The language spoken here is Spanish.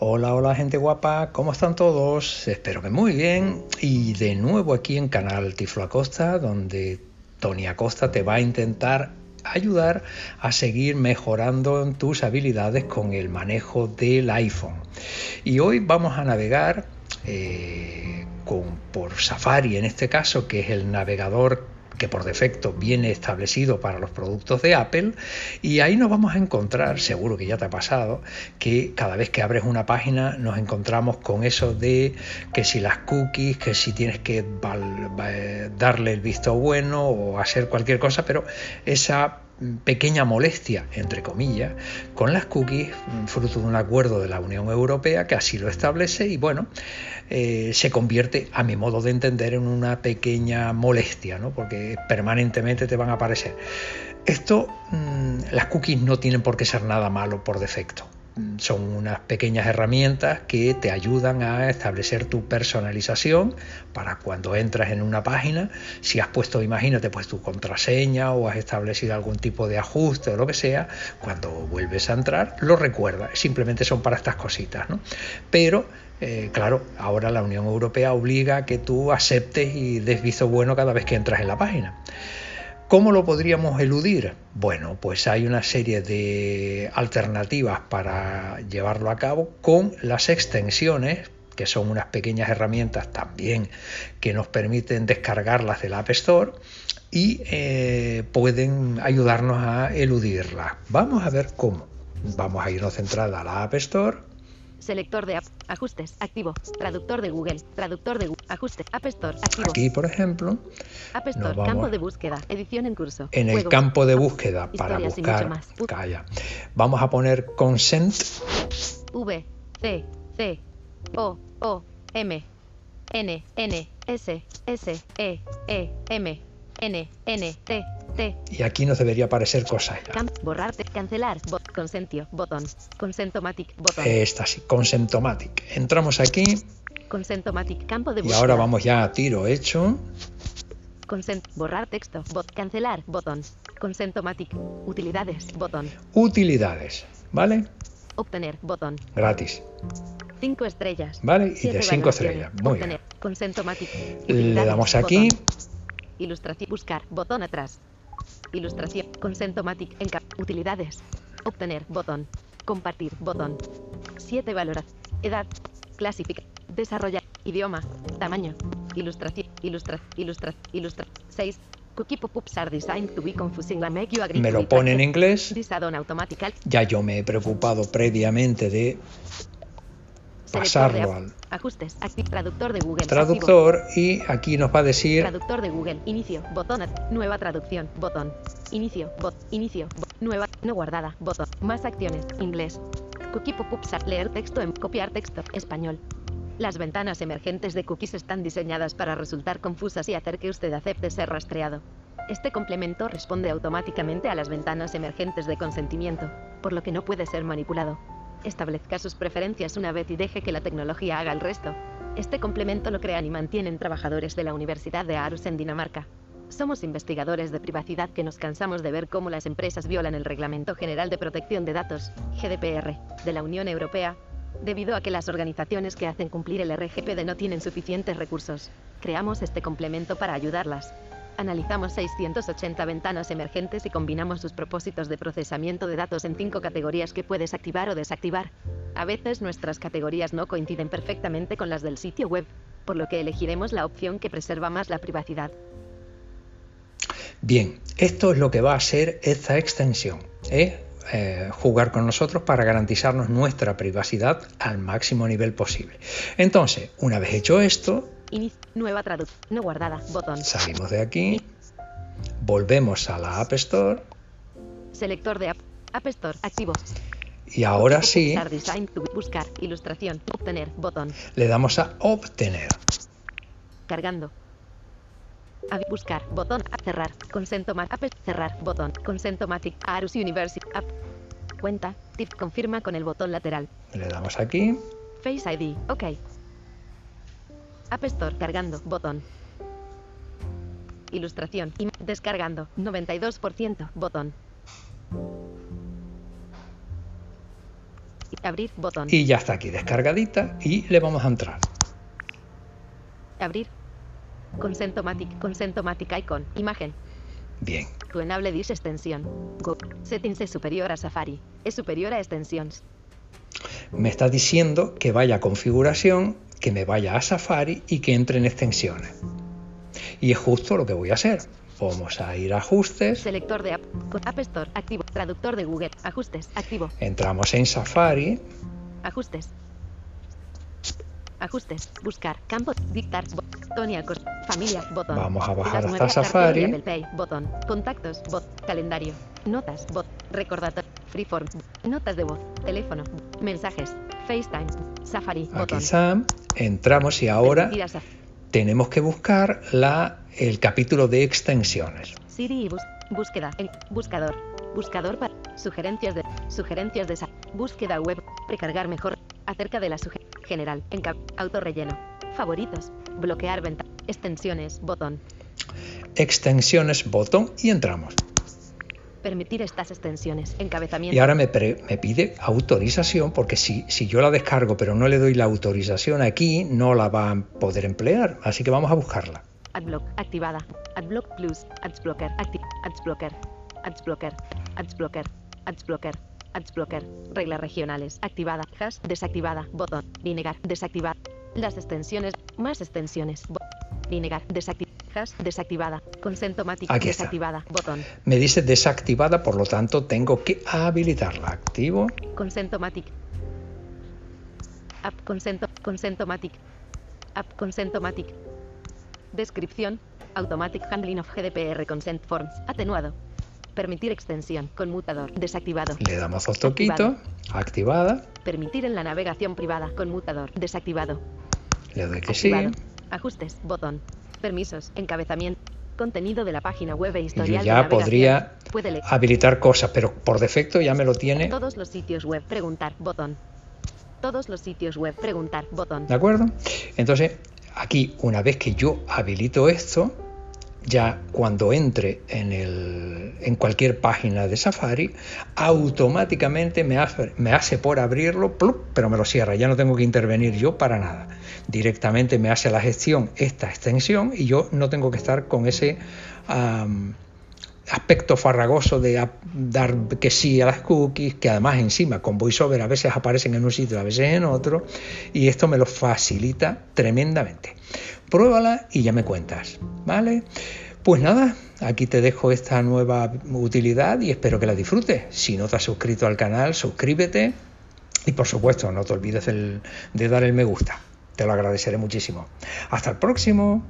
Hola, hola gente guapa, ¿cómo están todos? Espero que muy bien. Y de nuevo aquí en Canal Tiflo Acosta, donde Tony Acosta te va a intentar ayudar a seguir mejorando tus habilidades con el manejo del iPhone. Y hoy vamos a navegar eh, con, por Safari en este caso, que es el navegador que por defecto viene establecido para los productos de Apple y ahí nos vamos a encontrar, seguro que ya te ha pasado, que cada vez que abres una página nos encontramos con eso de que si las cookies, que si tienes que darle el visto bueno o hacer cualquier cosa, pero esa pequeña molestia, entre comillas, con las cookies, fruto de un acuerdo de la Unión Europea que así lo establece y bueno, eh, se convierte, a mi modo de entender, en una pequeña molestia, ¿no? porque permanentemente te van a aparecer. Esto, mm, las cookies no tienen por qué ser nada malo por defecto son unas pequeñas herramientas que te ayudan a establecer tu personalización para cuando entras en una página, si has puesto, imagínate, pues tu contraseña o has establecido algún tipo de ajuste o lo que sea, cuando vuelves a entrar lo recuerdas, simplemente son para estas cositas, ¿no? Pero eh, claro, ahora la Unión Europea obliga a que tú aceptes y des visto bueno cada vez que entras en la página. ¿Cómo lo podríamos eludir? Bueno, pues hay una serie de alternativas para llevarlo a cabo con las extensiones que son unas pequeñas herramientas también que nos permiten descargarlas del App Store y eh, pueden ayudarnos a eludirlas. Vamos a ver cómo. Vamos a irnos centrada a la App Store Selector de app. Ajustes. Activo. Traductor de Google. Traductor de Google. Ajuste. App Store. Activo. Aquí, por ejemplo. App Store. Campo de búsqueda. Edición en curso. En el campo de búsqueda para buscar. Calla. Vamos a poner consent. V. C. C. O. O. M. N. N. S. S. E. E. M. N. N. T. Y aquí nos debería aparecer cosas. Camp, borrarte, cancelar, bot, consentio, botón, consentomatic, botón. Esta sí, consentomatic. Entramos aquí. Consentomatic, campo de búsqueda. Y ahora vamos ya a tiro hecho. Consent, borrar texto, bot, cancelar, botón. Consentomatic, utilidades, botón. Utilidades, ¿vale? Obtener, botón. Gratis. 5 estrellas. Vale, y de 5 estrellas. Muy Obtener, bien. Consentomatic. Le damos aquí. Ilustración. Buscar. Botón atrás. Ilustración. Consentomatic. En Utilidades. Obtener. Botón. Compartir. Botón. 7 valoración. Edad. Clasificar. Desarrollar. Idioma. Tamaño. Ilustración. Ilustra. Ilustra. Ilustra. 6. Cookie pop-ups are designed to be confusing la make you agree. Me lo pone en inglés. Ya yo me he preocupado previamente de pasarlo al ajustes, traductor de Google, traductor y aquí nos va a decir traductor de Google, inicio, botón, nueva traducción, botón, inicio, bot, inicio, nueva, no guardada, botón, más acciones, inglés, cookie pop-ups, leer texto en copiar texto, español. Las ventanas emergentes de cookies están diseñadas para resultar confusas y hacer que usted acepte ser rastreado. Este complemento responde automáticamente a las ventanas emergentes de consentimiento, por lo que no puede ser manipulado. Establezca sus preferencias una vez y deje que la tecnología haga el resto. Este complemento lo crean y mantienen trabajadores de la Universidad de Aarhus en Dinamarca. Somos investigadores de privacidad que nos cansamos de ver cómo las empresas violan el Reglamento General de Protección de Datos, GDPR, de la Unión Europea, debido a que las organizaciones que hacen cumplir el RGPD no tienen suficientes recursos. Creamos este complemento para ayudarlas. Analizamos 680 ventanas emergentes y combinamos sus propósitos de procesamiento de datos en cinco categorías que puedes activar o desactivar. A veces nuestras categorías no coinciden perfectamente con las del sitio web, por lo que elegiremos la opción que preserva más la privacidad. Bien, esto es lo que va a hacer esta extensión. ¿eh? Eh, jugar con nosotros para garantizarnos nuestra privacidad al máximo nivel posible. Entonces, una vez hecho esto, nueva traducción. No guardada. Botón. Salimos de aquí. Volvemos a la App Store. Selector de App. App Store. Activo. Y ahora sí. Buscar. Ilustración. Obtener. Botón. Le damos a obtener. Cargando. buscar. Botón. Cerrar. Consentomatic. Cerrar. Botón. Consentomatic. Arus University. App. Cuenta. Tip. Confirma con el botón lateral. Le damos aquí. Face ID. Ok. App Store cargando, botón. Ilustración, y descargando, 92%, botón. Abrir botón. Y ya está aquí descargadita y le vamos a entrar. Abrir. Consentomatic. Consentomatic icon. Imagen. Bien. Tu enable dis extensión. Go. Settings es superior a Safari. Es superior a extensions. Me está diciendo que vaya a configuración, que me vaya a Safari y que entre en extensiones. Y es justo lo que voy a hacer. Vamos a ir a ajustes. Selector de app. App Store. Activo. Traductor de Google. Ajustes. Activo. Entramos en Safari. Ajustes. Ajustes. Buscar. Campo. Dictar. Tony Acos. Familia. Botón. Vamos a bajar hasta Safari. Apple Pay. Botón. Contactos. Bot. Calendario. Notas. Bot. Recordatorio. Freeform. Notas de voz. Teléfono. Mensajes. FaceTime. Safari. Aquí está. Entramos y ahora tenemos que buscar la, el capítulo de extensiones. Siri y bus búsqueda buscador. Buscador para sugerencias de sugerencias de búsqueda web. Precargar mejor acerca de la suge general en autorrelleno. Favoritos. Bloquear venta. Extensiones. Botón. Extensiones, botón y entramos. Permitir estas extensiones. Encabezamiento. Y ahora me, pre- me pide autorización porque si, si yo la descargo pero no le doy la autorización aquí, no la va a poder emplear. Así que vamos a buscarla. Adblock activada. Adblock Plus. Adsblocker. Acti Adsblocker. Adsblocker. Adsblocker. Adsblocker. Adsblocker. Reglas regionales. Activada. Hash desactivada. Botón. Vinegar. Desactivar. Las extensiones. Más extensiones. Bo- Vinegar. Desactivada. Consentomatic. Aquí está. Desactivada. Botón. Me dice desactivada, por lo tanto tengo que habilitarla. Activo. Consentomatic. App consento. Consentomatic. App Consentomatic. Descripción. Automatic Handling of GDPR Consent Forms. Atenuado. Permitir extensión. Conmutador. Desactivado. Le damos dos toquitos. Activada. Permitir en la navegación privada. Conmutador. Desactivado. Le doy que sí. Ajustes. Botón. Permisos. Encabezamiento. Contenido de la página web e yo historial de ya podría Puede habilitar cosas, pero por defecto ya me lo tiene. Todos los sitios web. Preguntar. Botón. Todos los sitios web. Preguntar. Botón. ¿De acuerdo? Entonces, aquí, una vez que yo habilito esto, ya cuando entre en, el, en cualquier página de Safari, automáticamente me hace, me hace por abrirlo, pero me lo cierra. Ya no tengo que intervenir yo para nada. Directamente me hace la gestión esta extensión y yo no tengo que estar con ese aspecto farragoso de dar que sí a las cookies, que además encima con VoiceOver a veces aparecen en un sitio, a veces en otro, y esto me lo facilita tremendamente. Pruébala y ya me cuentas, ¿vale? Pues nada, aquí te dejo esta nueva utilidad y espero que la disfrutes. Si no te has suscrito al canal, suscríbete y por supuesto no te olvides del- de dar el me gusta. Te lo agradeceré muchísimo. Hasta el próximo.